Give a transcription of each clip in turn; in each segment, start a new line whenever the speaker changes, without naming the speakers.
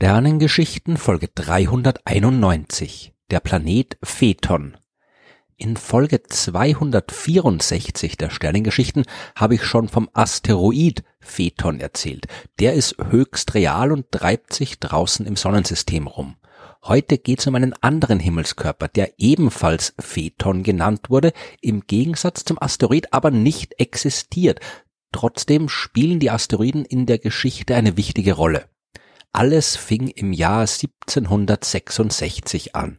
Sternengeschichten Folge 391 Der Planet Phaeton In Folge 264 der Sternengeschichten habe ich schon vom Asteroid Phaeton erzählt. Der ist höchst real und treibt sich draußen im Sonnensystem rum. Heute geht es um einen anderen Himmelskörper, der ebenfalls Phaeton genannt wurde, im Gegensatz zum Asteroid aber nicht existiert. Trotzdem spielen die Asteroiden in der Geschichte eine wichtige Rolle. Alles fing im Jahr 1766 an.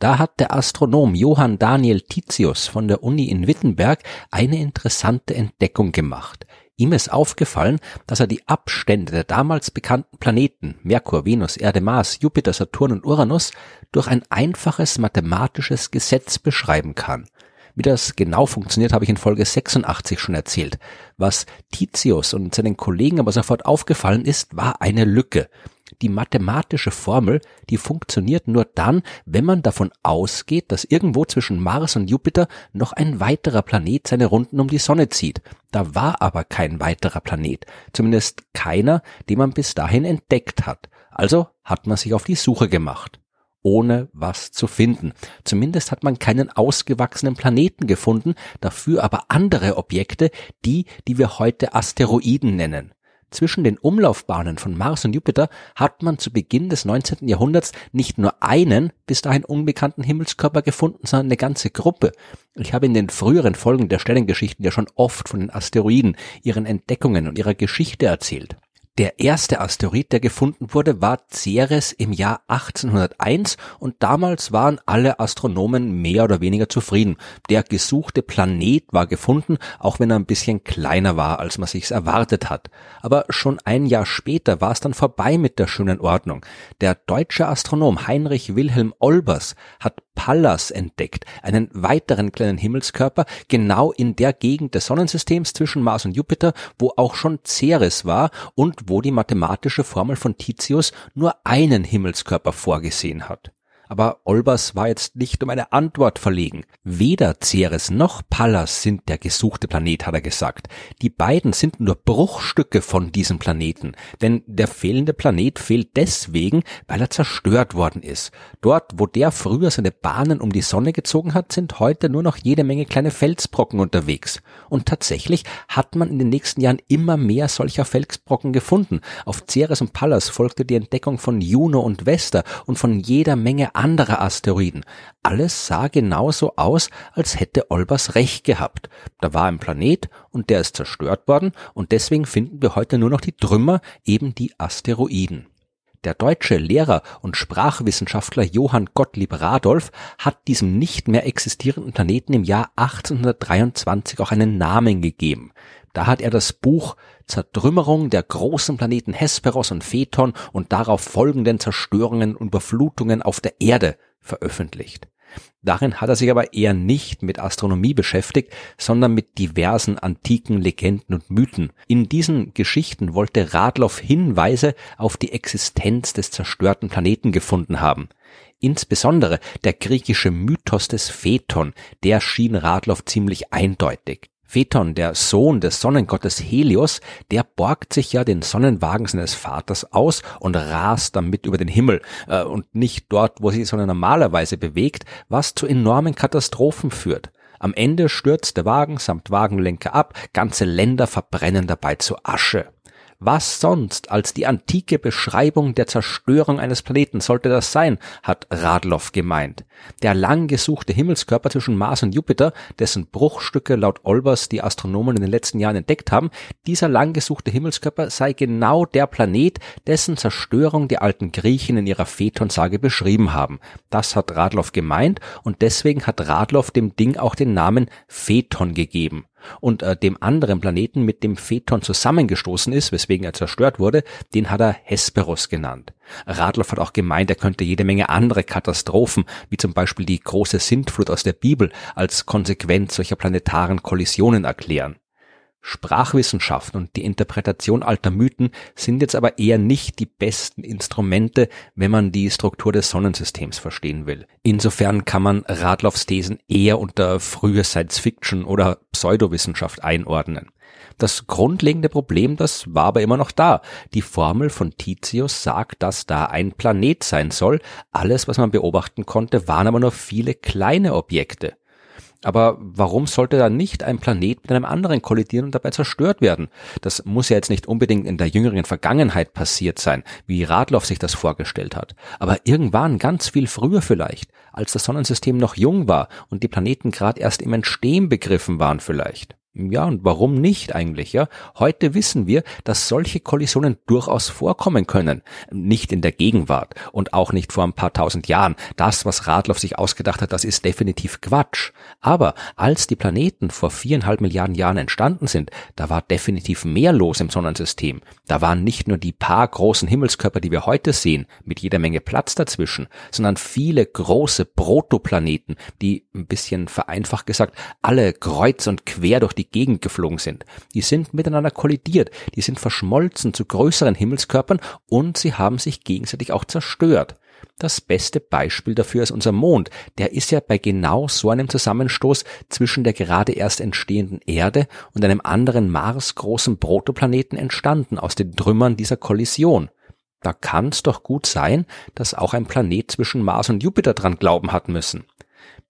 Da hat der Astronom Johann Daniel Titius von der Uni in Wittenberg eine interessante Entdeckung gemacht. Ihm ist aufgefallen, dass er die Abstände der damals bekannten Planeten Merkur, Venus, Erde, Mars, Jupiter, Saturn und Uranus durch ein einfaches mathematisches Gesetz beschreiben kann. Wie das genau funktioniert, habe ich in Folge 86 schon erzählt. Was Titius und seinen Kollegen aber sofort aufgefallen ist, war eine Lücke. Die mathematische Formel, die funktioniert nur dann, wenn man davon ausgeht, dass irgendwo zwischen Mars und Jupiter noch ein weiterer Planet seine Runden um die Sonne zieht. Da war aber kein weiterer Planet, zumindest keiner, den man bis dahin entdeckt hat. Also hat man sich auf die Suche gemacht ohne was zu finden. Zumindest hat man keinen ausgewachsenen Planeten gefunden, dafür aber andere Objekte, die, die wir heute Asteroiden nennen. Zwischen den Umlaufbahnen von Mars und Jupiter hat man zu Beginn des 19. Jahrhunderts nicht nur einen bis dahin unbekannten Himmelskörper gefunden, sondern eine ganze Gruppe. Ich habe in den früheren Folgen der Stellengeschichten ja schon oft von den Asteroiden, ihren Entdeckungen und ihrer Geschichte erzählt. Der erste Asteroid, der gefunden wurde, war Ceres im Jahr 1801 und damals waren alle Astronomen mehr oder weniger zufrieden. Der gesuchte Planet war gefunden, auch wenn er ein bisschen kleiner war, als man sich's erwartet hat. Aber schon ein Jahr später war es dann vorbei mit der schönen Ordnung. Der deutsche Astronom Heinrich Wilhelm Olbers hat Pallas entdeckt, einen weiteren kleinen Himmelskörper, genau in der Gegend des Sonnensystems zwischen Mars und Jupiter, wo auch schon Ceres war und wo die mathematische Formel von Titius nur einen Himmelskörper vorgesehen hat. Aber Olbers war jetzt nicht um eine Antwort verlegen. Weder Ceres noch Pallas sind der gesuchte Planet, hat er gesagt. Die beiden sind nur Bruchstücke von diesem Planeten. Denn der fehlende Planet fehlt deswegen, weil er zerstört worden ist. Dort, wo der früher seine Bahnen um die Sonne gezogen hat, sind heute nur noch jede Menge kleine Felsbrocken unterwegs. Und tatsächlich hat man in den nächsten Jahren immer mehr solcher Felsbrocken gefunden. Auf Ceres und Pallas folgte die Entdeckung von Juno und Vesta und von jeder Menge anderer Asteroiden. Alles sah genauso aus, als hätte Olbers recht gehabt. Da war ein Planet und der ist zerstört worden und deswegen finden wir heute nur noch die Trümmer, eben die Asteroiden. Der deutsche Lehrer und Sprachwissenschaftler Johann Gottlieb Radolf hat diesem nicht mehr existierenden Planeten im Jahr 1823 auch einen Namen gegeben. Da hat er das Buch Zertrümmerung der großen Planeten Hesperos und Phaeton und darauf folgenden Zerstörungen und Überflutungen auf der Erde veröffentlicht. Darin hat er sich aber eher nicht mit Astronomie beschäftigt, sondern mit diversen antiken Legenden und Mythen. In diesen Geschichten wollte Radloff Hinweise auf die Existenz des zerstörten Planeten gefunden haben. Insbesondere der griechische Mythos des Phaeton, der schien Radloff ziemlich eindeutig. Phaeton, der Sohn des Sonnengottes Helios, der borgt sich ja den Sonnenwagen seines Vaters aus und rast damit über den Himmel äh, und nicht dort, wo sie die Sonne normalerweise bewegt, was zu enormen Katastrophen führt. Am Ende stürzt der Wagen samt Wagenlenker ab, ganze Länder verbrennen dabei zu Asche. Was sonst als die antike Beschreibung der Zerstörung eines Planeten sollte das sein, hat Radloff gemeint. Der lang gesuchte Himmelskörper zwischen Mars und Jupiter, dessen Bruchstücke laut Olbers die Astronomen in den letzten Jahren entdeckt haben, dieser lang gesuchte Himmelskörper sei genau der Planet, dessen Zerstörung die alten Griechen in ihrer Phaeton-Sage beschrieben haben. Das hat Radloff gemeint und deswegen hat Radloff dem Ding auch den Namen Phaeton gegeben und äh, dem anderen Planeten, mit dem Phaeton zusammengestoßen ist, weswegen er zerstört wurde, den hat er Hesperos genannt. Radloff hat auch gemeint, er könnte jede Menge andere Katastrophen, wie zum Beispiel die große Sintflut aus der Bibel, als Konsequenz solcher planetaren Kollisionen erklären. Sprachwissenschaften und die Interpretation alter Mythen sind jetzt aber eher nicht die besten Instrumente, wenn man die Struktur des Sonnensystems verstehen will. Insofern kann man Radloffs Thesen eher unter frühe Science Fiction oder Pseudowissenschaft einordnen. Das grundlegende Problem, das war aber immer noch da. Die Formel von Titius sagt, dass da ein Planet sein soll. Alles, was man beobachten konnte, waren aber nur viele kleine Objekte. Aber warum sollte dann nicht ein Planet mit einem anderen kollidieren und dabei zerstört werden? Das muss ja jetzt nicht unbedingt in der jüngeren Vergangenheit passiert sein, wie Radloff sich das vorgestellt hat. Aber irgendwann ganz viel früher vielleicht, als das Sonnensystem noch jung war und die Planeten gerade erst im Entstehen begriffen waren vielleicht. Ja, und warum nicht eigentlich, ja? Heute wissen wir, dass solche Kollisionen durchaus vorkommen können. Nicht in der Gegenwart und auch nicht vor ein paar tausend Jahren. Das, was Radloff sich ausgedacht hat, das ist definitiv Quatsch. Aber als die Planeten vor viereinhalb Milliarden Jahren entstanden sind, da war definitiv mehr los im Sonnensystem. Da waren nicht nur die paar großen Himmelskörper, die wir heute sehen, mit jeder Menge Platz dazwischen, sondern viele große Protoplaneten, die, ein bisschen vereinfacht gesagt, alle kreuz und quer durch die die Gegend geflogen sind. Die sind miteinander kollidiert, die sind verschmolzen zu größeren Himmelskörpern und sie haben sich gegenseitig auch zerstört. Das beste Beispiel dafür ist unser Mond. Der ist ja bei genau so einem Zusammenstoß zwischen der gerade erst entstehenden Erde und einem anderen Mars-großen Protoplaneten entstanden aus den Trümmern dieser Kollision. Da kann es doch gut sein, dass auch ein Planet zwischen Mars und Jupiter dran glauben hat müssen.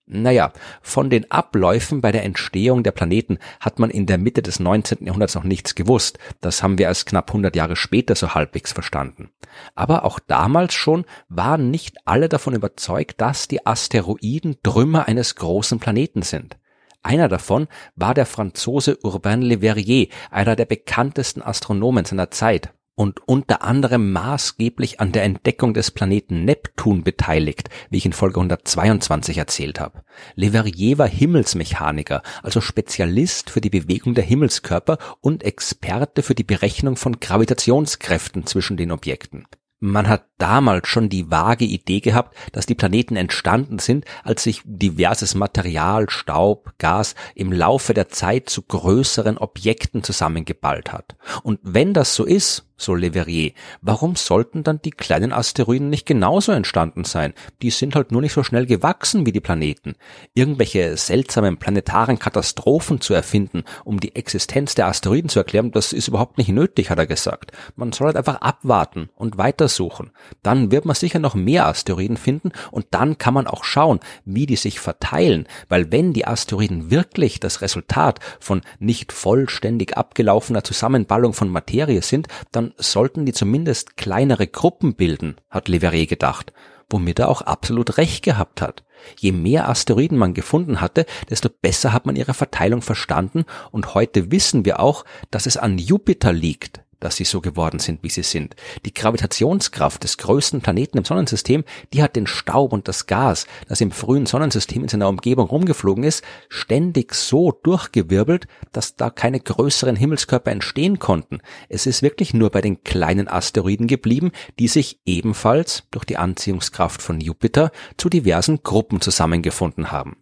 Naja, von den Abläufen bei der Entstehung der Planeten hat man in der Mitte des 19. Jahrhunderts noch nichts gewusst. Das haben wir erst knapp 100 Jahre später so halbwegs verstanden. Aber auch damals schon waren nicht alle davon überzeugt, dass die Asteroiden Trümmer eines großen Planeten sind. Einer davon war der Franzose Urbain Le Verrier, einer der bekanntesten Astronomen seiner Zeit und unter anderem maßgeblich an der Entdeckung des Planeten Neptun beteiligt, wie ich in Folge 122 erzählt habe. Le Verrier war Himmelsmechaniker, also Spezialist für die Bewegung der Himmelskörper und Experte für die Berechnung von Gravitationskräften zwischen den Objekten. Man hat damals schon die vage Idee gehabt, dass die Planeten entstanden sind, als sich diverses Material, Staub, Gas im Laufe der Zeit zu größeren Objekten zusammengeballt hat. Und wenn das so ist, so Leverrier. Warum sollten dann die kleinen Asteroiden nicht genauso entstanden sein? Die sind halt nur nicht so schnell gewachsen wie die Planeten. Irgendwelche seltsamen planetaren Katastrophen zu erfinden, um die Existenz der Asteroiden zu erklären, das ist überhaupt nicht nötig, hat er gesagt. Man soll halt einfach abwarten und weitersuchen. Dann wird man sicher noch mehr Asteroiden finden und dann kann man auch schauen, wie die sich verteilen, weil wenn die Asteroiden wirklich das Resultat von nicht vollständig abgelaufener Zusammenballung von Materie sind, dann sollten die zumindest kleinere Gruppen bilden, hat Leverrier gedacht, womit er auch absolut recht gehabt hat. Je mehr Asteroiden man gefunden hatte, desto besser hat man ihre Verteilung verstanden und heute wissen wir auch, dass es an Jupiter liegt, dass sie so geworden sind, wie sie sind. Die Gravitationskraft des größten Planeten im Sonnensystem, die hat den Staub und das Gas, das im frühen Sonnensystem in seiner Umgebung rumgeflogen ist, ständig so durchgewirbelt, dass da keine größeren Himmelskörper entstehen konnten. Es ist wirklich nur bei den kleinen Asteroiden geblieben, die sich ebenfalls durch die Anziehungskraft von Jupiter zu diversen Gruppen zusammengefunden haben.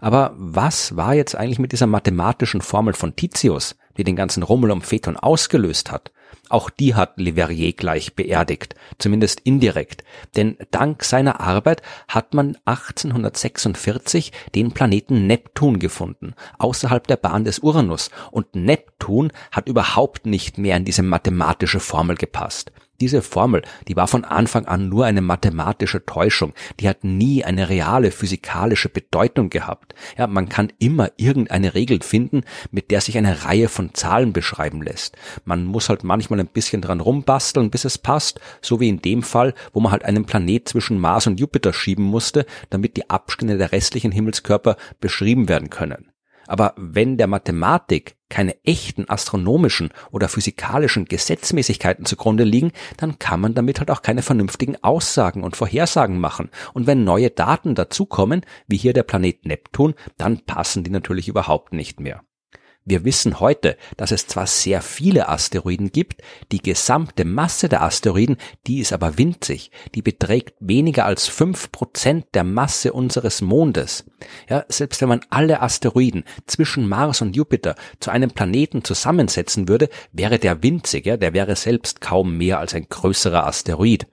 Aber was war jetzt eigentlich mit dieser mathematischen Formel von Titius? Die den ganzen Rummel um Phaeton ausgelöst hat, auch die hat Leverrier gleich beerdigt, zumindest indirekt, denn dank seiner Arbeit hat man 1846 den Planeten Neptun gefunden, außerhalb der Bahn des Uranus, und Neptun hat überhaupt nicht mehr in diese mathematische Formel gepasst. Diese Formel, die war von Anfang an nur eine mathematische Täuschung, die hat nie eine reale physikalische Bedeutung gehabt. Ja, man kann immer irgendeine Regel finden, mit der sich eine Reihe von Zahlen beschreiben lässt. Man muss halt manchmal ein bisschen dran rumbasteln, bis es passt, so wie in dem Fall, wo man halt einen Planet zwischen Mars und Jupiter schieben musste, damit die Abstände der restlichen Himmelskörper beschrieben werden können. Aber wenn der Mathematik keine echten astronomischen oder physikalischen Gesetzmäßigkeiten zugrunde liegen, dann kann man damit halt auch keine vernünftigen Aussagen und Vorhersagen machen. Und wenn neue Daten dazukommen, wie hier der Planet Neptun, dann passen die natürlich überhaupt nicht mehr. Wir wissen heute, dass es zwar sehr viele Asteroiden gibt, die gesamte Masse der Asteroiden, die ist aber winzig. Die beträgt weniger als fünf Prozent der Masse unseres Mondes. Ja, selbst wenn man alle Asteroiden zwischen Mars und Jupiter zu einem Planeten zusammensetzen würde, wäre der winzig, ja, der wäre selbst kaum mehr als ein größerer Asteroid.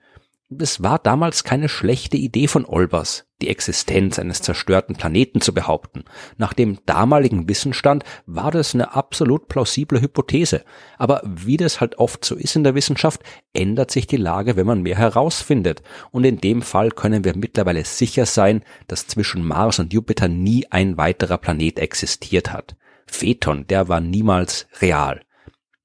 Es war damals keine schlechte Idee von Olbers, die Existenz eines zerstörten Planeten zu behaupten. Nach dem damaligen Wissensstand war das eine absolut plausible Hypothese. Aber wie das halt oft so ist in der Wissenschaft, ändert sich die Lage, wenn man mehr herausfindet. Und in dem Fall können wir mittlerweile sicher sein, dass zwischen Mars und Jupiter nie ein weiterer Planet existiert hat. Phaeton, der war niemals real.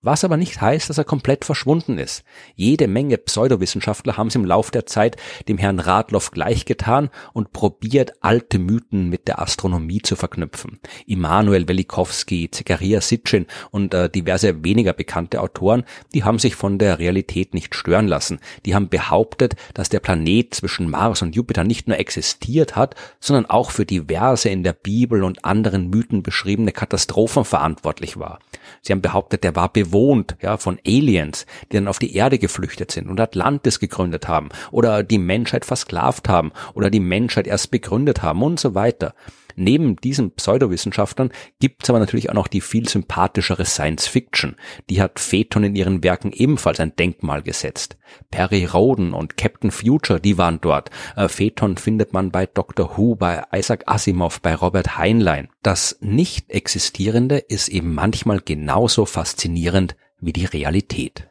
Was aber nicht heißt, dass er komplett verschwunden ist. Jede Menge Pseudowissenschaftler haben es im Lauf der Zeit dem Herrn Radloff gleichgetan und probiert, alte Mythen mit der Astronomie zu verknüpfen. Immanuel Velikowski, Zekaria Sitchin und äh, diverse weniger bekannte Autoren, die haben sich von der Realität nicht stören lassen. Die haben behauptet, dass der Planet zwischen Mars und Jupiter nicht nur existiert hat, sondern auch für diverse in der Bibel und anderen Mythen beschriebene Katastrophen verantwortlich war. Sie haben behauptet, der war bewohnt ja, von Aliens, die dann auf die Erde geflüchtet sind und Atlantis gegründet haben oder die Menschheit versklavt haben oder die Menschheit erst begründet haben und so weiter. Neben diesen Pseudowissenschaftlern gibt's aber natürlich auch noch die viel sympathischere Science Fiction. Die hat Phaeton in ihren Werken ebenfalls ein Denkmal gesetzt. Perry Roden und Captain Future, die waren dort. Äh, Phaeton findet man bei Dr. Who, bei Isaac Asimov, bei Robert Heinlein. Das Nicht-Existierende ist eben manchmal genauso faszinierend wie die Realität.